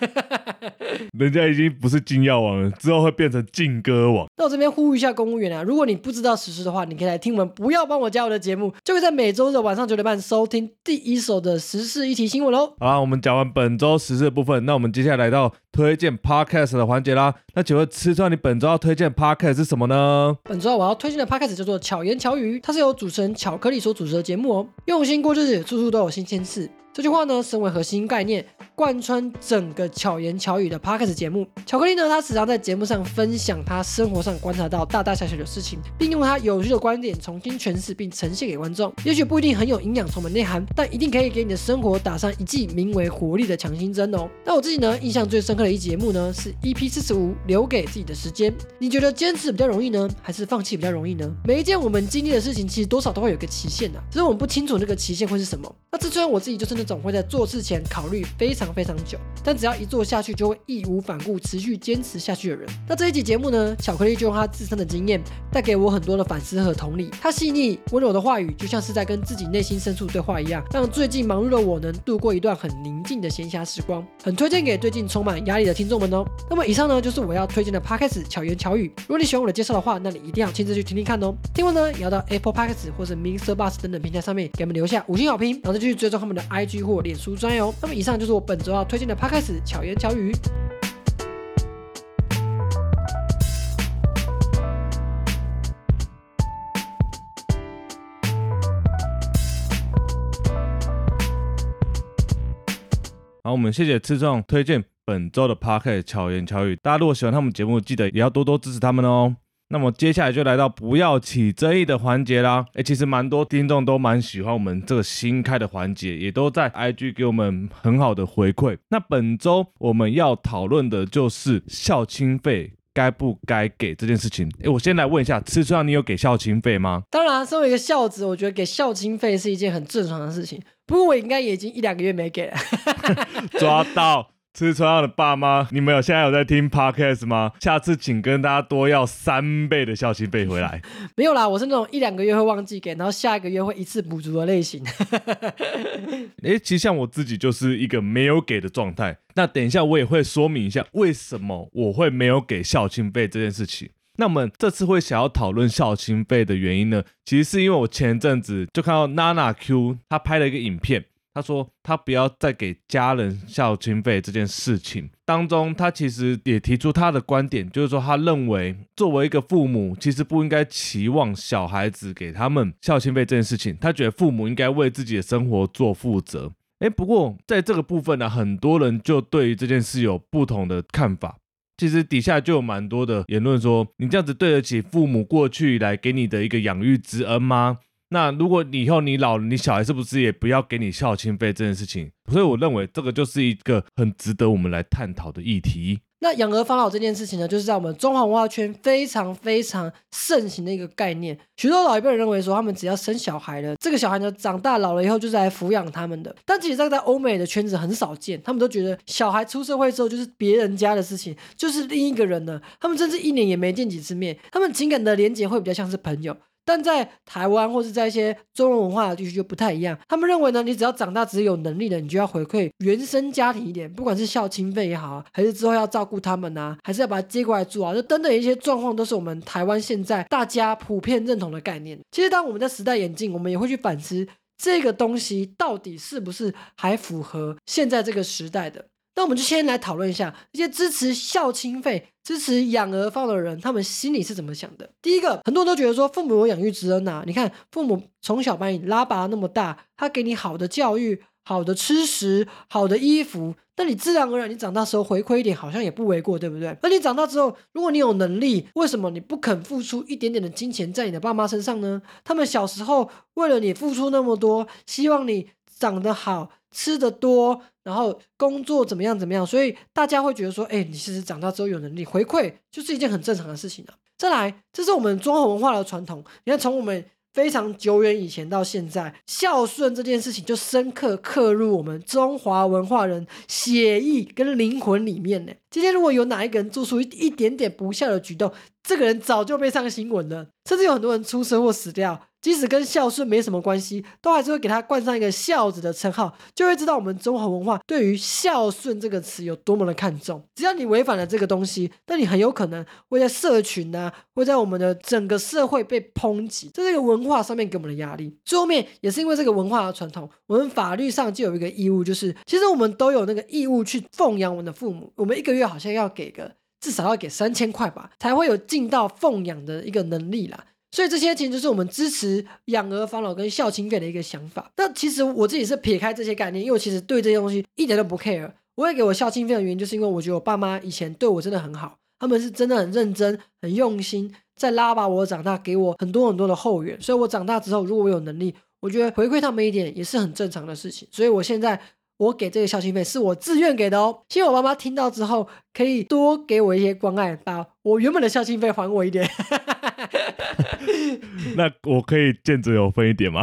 人家已经不是金药王了，之后会变成劲歌王。那我这边呼吁一下公务员啊，如果你不知道时事的话，你可以来听我们不要帮我加我的节目，就会在每周的晚上九点半收听第一手的时事一题新闻喽。好啦，我们讲完本周时事的部分，那我们接下来来到推荐 podcast 的环节啦。那请问吃川，你本周要推荐帕克是什么呢？本周我要推荐的帕克是叫做《巧言巧语》，它是由主持人巧克力所主持的节目哦。用心过日子，处处都有新鲜事。这句话呢，身为核心概念，贯穿整个巧言巧语的 podcast 节目。巧克力呢，他时常在节目上分享他生活上观察到大大小小的事情，并用他有趣的观点重新诠释并呈现给观众。也许不一定很有营养、充满内涵，但一定可以给你的生活打上一剂名为活力的强心针哦。那我自己呢，印象最深刻的一节目呢，是 EP 四十五，留给自己的时间。你觉得坚持比较容易呢，还是放弃比较容易呢？每一件我们经历的事情，其实多少都会有个期限的、只是我们不清楚那个期限会是什么。那这虽然我自己就是那是那种会在做事前考虑非常非常久，但只要一做下去就会义无反顾、持续坚持下去的人。那这一集节目呢，巧克力就用他自身的经验，带给我很多的反思和同理。他细腻温柔的话语，就像是在跟自己内心深处对话一样，让最近忙碌的我能度过一段很宁静的闲暇时光。很推荐给最近充满压力的听众们哦。那么以上呢，就是我要推荐的 Podcast 巧言巧语。如果你喜欢我的介绍的话，那你一定要亲自去听听看哦。听完呢，也要到 Apple Podcast 或者 Mr. Bus 等等平台上面给我们留下五星好评，然后再去追踪他们的 IG 或脸书专业哦。那么以上就是我本周要推荐的 Podcast 巧言巧语。好，我们谢谢吃众推荐本周的 podcast 巧言巧语。大家如果喜欢他们节目，记得也要多多支持他们哦。那么接下来就来到不要起争议的环节啦。诶，其实蛮多听众都蛮喜欢我们这个新开的环节，也都在 IG 给我们很好的回馈。那本周我们要讨论的就是校庆费该不该给这件事情。诶，我先来问一下，吃川，你有给校庆费吗？当然，身为一个孝子，我觉得给孝亲费是一件很正常的事情。不过我应该也已经一两个月没给了。抓到吃川的爸妈，你们有现在有在听 podcast 吗？下次请跟大家多要三倍的校庆费回来。没有啦，我是那种一两个月会忘记给，然后下一个月会一次补足的类型。诶，其实像我自己就是一个没有给的状态。那等一下我也会说明一下为什么我会没有给校庆费这件事情。那我们这次会想要讨论校庆费的原因呢，其实是因为我前阵子就看到娜娜 Q 她拍了一个影片，他说他不要再给家人校庆费这件事情当中，他其实也提出他的观点，就是说他认为作为一个父母，其实不应该期望小孩子给他们校庆费这件事情，他觉得父母应该为自己的生活做负责。诶，不过在这个部分呢，很多人就对于这件事有不同的看法。其实底下就有蛮多的言论说，你这样子对得起父母过去以来给你的一个养育之恩吗？那如果你以后你老了，你小孩是不是也不要给你孝亲费这件事情？所以我认为这个就是一个很值得我们来探讨的议题。那养儿防老这件事情呢，就是在我们中华文化圈非常非常盛行的一个概念。许多老一辈人认为说，他们只要生小孩了，这个小孩呢长大老了以后就是来抚养他们的。但其实这个在欧美的圈子很少见，他们都觉得小孩出社会之后就是别人家的事情，就是另一个人了。他们甚至一年也没见几次面，他们情感的连结会比较像是朋友。但在台湾或是在一些中文文化的地区就不太一样，他们认为呢，你只要长大，只是有能力的，你就要回馈原生家庭一点，不管是孝亲费也好，还是之后要照顾他们啊，还是要把他接过来住啊，就等等一些状况，都是我们台湾现在大家普遍认同的概念。其实，当我们在时代演进，我们也会去反思这个东西到底是不是还符合现在这个时代的。那我们就先来讨论一下一些支持孝亲费、支持养儿防的人，他们心里是怎么想的。第一个，很多人都觉得说父母有养育之恩呐、你看父母从小把你拉拔那么大，他给你好的教育、好的吃食、好的衣服，那你自然而然你长大时候回馈一点，好像也不为过，对不对？那你长大之后，如果你有能力，为什么你不肯付出一点点的金钱在你的爸妈身上呢？他们小时候为了你付出那么多，希望你长得好、吃得多，然后工作怎么样怎么样，所以大家会觉得说，哎，你其实长大之后有能力回馈，就是一件很正常的事情啊。再来，这是我们中华文化的传统。你看，从我们非常久远以前到现在，孝顺这件事情就深刻刻入我们中华文化人血液跟灵魂里面呢。今天如果有哪一个人做出一一点点不孝的举动，这个人早就被上新闻了，甚至有很多人出车祸死掉。即使跟孝顺没什么关系，都还是会给他冠上一个孝子的称号，就会知道我们中华文化对于孝顺这个词有多么的看重。只要你违反了这个东西，那你很有可能会在社群呢，会在我们的整个社会被抨击。这是一个文化上面给我们的压力。最后面也是因为这个文化的传统，我们法律上就有一个义务，就是其实我们都有那个义务去奉养我们的父母。我们一个月好像要给个至少要给三千块吧，才会有尽到奉养的一个能力啦。所以这些其实就是我们支持养儿防老跟孝亲费的一个想法。那其实我自己是撇开这些概念，因为我其实对这些东西一点都不 care。我会给我孝亲费的原因，就是因为我觉得我爸妈以前对我真的很好，他们是真的很认真、很用心，在拉拔我长大，给我很多很多的后援。所以我长大之后，如果我有能力，我觉得回馈他们一点也是很正常的事情。所以我现在我给这个孝心费是我自愿给的哦。希望我妈妈听到之后可以多给我一些关爱，把我原本的孝心费还我一点。那我可以见者有分一点吗？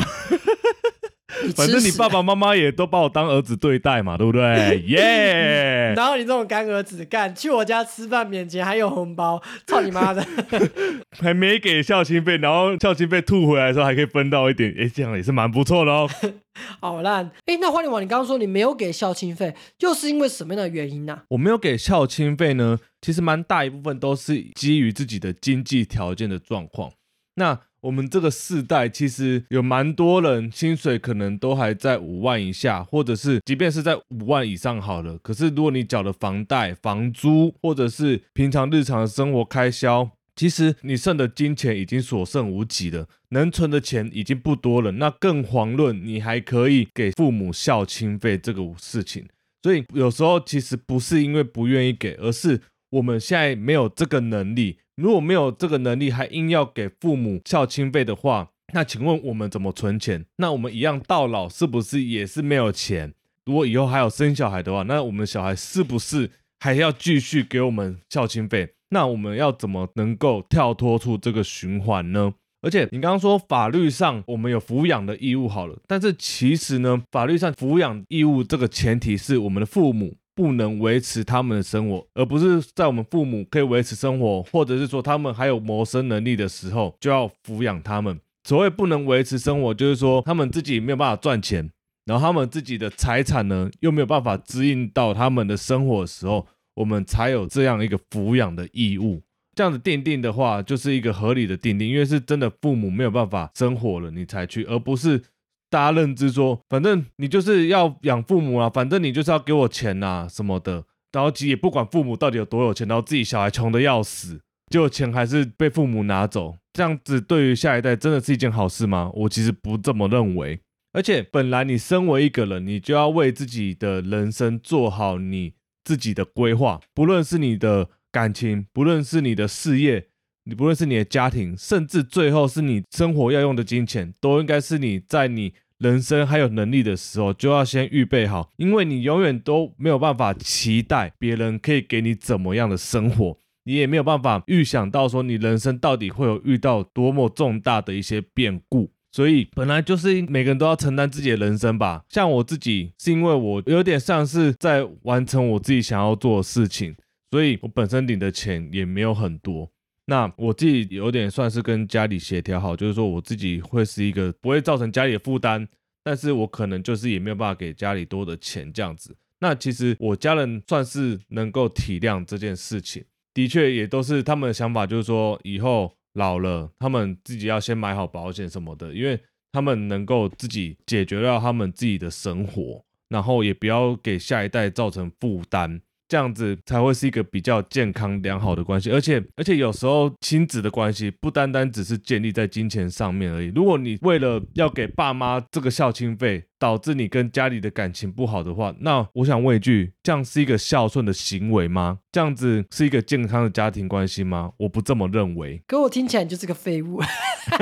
反正你爸爸妈妈也都把我当儿子对待嘛，对不对？耶！然后你这种干儿子，干去我家吃饭免钱还有红包，操你妈的！还没给孝亲费，然后孝亲费吐回来的时候还可以分到一点，哎，这样也是蛮不错的哦。好烂！哎，那花莲王，你刚刚说你没有给孝亲费，又是因为什么样的原因呢？我没有给孝亲费呢，其实蛮大一部分都是基于自己的经济条件的状况。那我们这个世代其实有蛮多人薪水可能都还在五万以下，或者是即便是在五万以上好了。可是如果你缴的房贷、房租，或者是平常日常的生活开销，其实你剩的金钱已经所剩无几了，能存的钱已经不多了。那更遑论你还可以给父母孝亲费这个事情。所以有时候其实不是因为不愿意给，而是我们现在没有这个能力。如果没有这个能力，还硬要给父母孝亲费的话，那请问我们怎么存钱？那我们一样到老是不是也是没有钱？如果以后还有生小孩的话，那我们小孩是不是还要继续给我们孝亲费？那我们要怎么能够跳脱出这个循环呢？而且你刚刚说法律上我们有抚养的义务好了，但是其实呢，法律上抚养义务这个前提是我们的父母。不能维持他们的生活，而不是在我们父母可以维持生活，或者是说他们还有谋生能力的时候就要抚养他们。所谓不能维持生活，就是说他们自己没有办法赚钱，然后他们自己的财产呢又没有办法支应到他们的生活的时候，我们才有这样一个抚养的义务。这样子定定的话，就是一个合理的定定，因为是真的父母没有办法生活了，你才去，而不是。大家认知说，反正你就是要养父母啊，反正你就是要给我钱呐什么的，然后其实也不管父母到底有多有钱，然后自己小孩穷的要死，结果钱还是被父母拿走，这样子对于下一代真的是一件好事吗？我其实不这么认为。而且本来你身为一个人，你就要为自己的人生做好你自己的规划，不论是你的感情，不论是你的事业。你不论是你的家庭，甚至最后是你生活要用的金钱，都应该是你在你人生还有能力的时候就要先预备好，因为你永远都没有办法期待别人可以给你怎么样的生活，你也没有办法预想到说你人生到底会有遇到多么重大的一些变故，所以本来就是每个人都要承担自己的人生吧。像我自己是因为我有点像是在完成我自己想要做的事情，所以我本身领的钱也没有很多。那我自己有点算是跟家里协调好，就是说我自己会是一个不会造成家里的负担，但是我可能就是也没有办法给家里多的钱这样子。那其实我家人算是能够体谅这件事情，的确也都是他们的想法，就是说以后老了，他们自己要先买好保险什么的，因为他们能够自己解决掉他们自己的生活，然后也不要给下一代造成负担。这样子才会是一个比较健康良好的关系，而且而且有时候亲子的关系不单单只是建立在金钱上面而已。如果你为了要给爸妈这个孝亲费，导致你跟家里的感情不好的话，那我想问一句，这样是一个孝顺的行为吗？这样子是一个健康的家庭关系吗？我不这么认为。可我听起来就是个废物。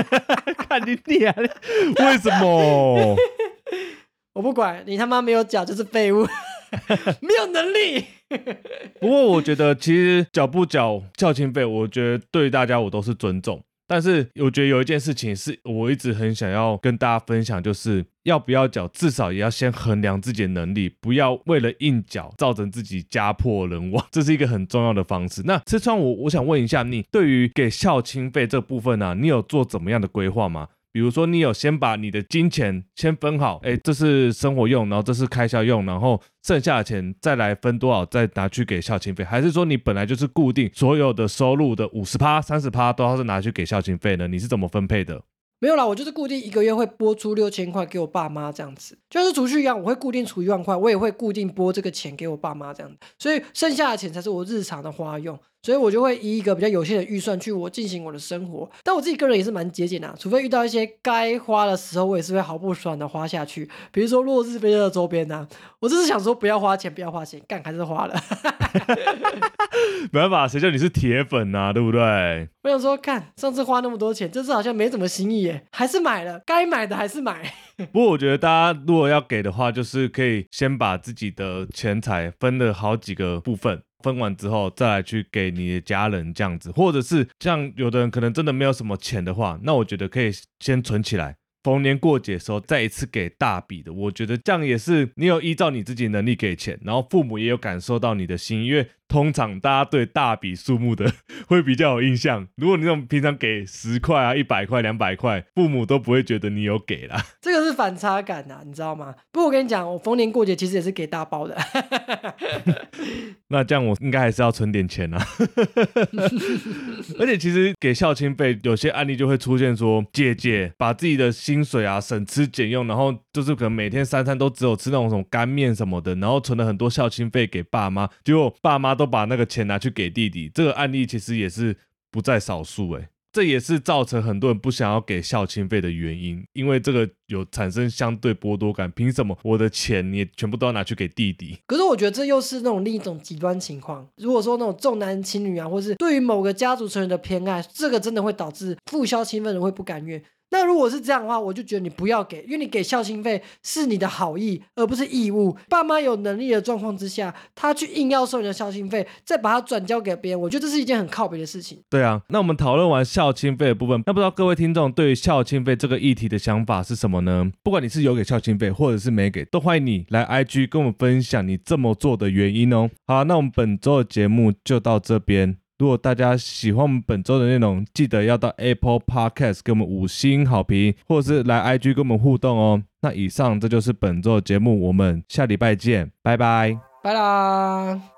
看你脸，为什么？我不管你他妈没有脚就是废物。没有能力。不过我觉得，其实缴不缴孝亲费，我觉得对大家我都是尊重。但是我觉得有一件事情是我一直很想要跟大家分享，就是要不要缴，至少也要先衡量自己的能力，不要为了硬缴造成自己家破人亡，这是一个很重要的方式。那吃川我我想问一下，你对于给孝亲费这部分呢、你有做怎么样的规划吗？比如说，你有先把你的金钱先分好，哎，这是生活用，然后这是开销用，然后剩下的钱再来分多少，再拿去给孝亲费，还是说你本来就是固定所有的收入的五十趴、三十趴都要是拿去给孝亲费呢？你是怎么分配的？没有啦，我就是固定一个月会拨出六千块给我爸妈这样子，就是储蓄一样，我会固定储一万块，我也会固定拨这个钱给我爸妈这样子，所以剩下的钱才是我日常的花用，所以我就会以一个比较有限的预算去我进行我的生活。但我自己个人也是蛮节俭的啊、除非遇到一些该花的时候，我也是会毫不爽的花下去。比如说落日飞车的周边呐、我就是想说不要花钱，不要花钱，干还是花了。没办法，谁叫你是铁粉呐、对不对？我想说，看上次花那么多钱，这次好像没怎么新意耶，还是买了，该买的还是买。不过我觉得大家如果要给的话，就是可以先把自己的钱财分了好几个部分，分完之后再来去给你的家人这样子，或者是像有的人可能真的没有什么钱的话，那我觉得可以先存起来。逢年过节的时候再一次给大笔的，我觉得这样也是你有依照你自己能力给钱，然后父母也有感受到你的心，因为通常大家对大笔数目的 会比较有印象。如果你那种平常给十块啊、一百块、两百块，父母都不会觉得你有给啦。这个是反差感呐、你知道吗？不过我跟你讲，我逢年过节其实也是给大包的。那这样我应该还是要存点钱啊。而且其实给孝亲费，有些案例就会出现说，姐姐把自己的薪水啊省吃俭用，然后就是可能每天三餐都只有吃那种什么干面什么的，然后存了很多孝亲费给爸妈，结果爸妈都把那个钱拿去给弟弟。这个案例其实也是不在少数诶、这也是造成很多人不想要给孝亲费的原因，因为这个有产生相对剥夺感。凭什么我的钱你也全部都要拿去给弟弟？可是我觉得这又是那种另一种极端情况。如果说那种重男轻女啊，或是对于某个家族成员的偏爱，这个真的会导致付孝亲费人会不甘愿。那如果是这样的话，我就觉得你不要给，因为你给孝心费是你的好意，而不是义务。爸妈有能力的状况之下，他去硬要收你的孝心费，再把它转交给别人，我觉得这是一件很靠北的事情。对啊，那我们讨论完孝心费的部分，那不知道各位听众对于孝心费这个议题的想法是什么呢？不管你是有给孝心费，或者是没给，都欢迎你来 IG 跟我们分享你这么做的原因哦。好，那我们本周的节目就到这边。如果大家喜欢我们本周的内容，记得要到 Apple Podcast 给我们五星好评，或者是来 IG 跟我们互动哦。那以上这就是本周的节目，我们下礼拜见，拜拜。拜啦。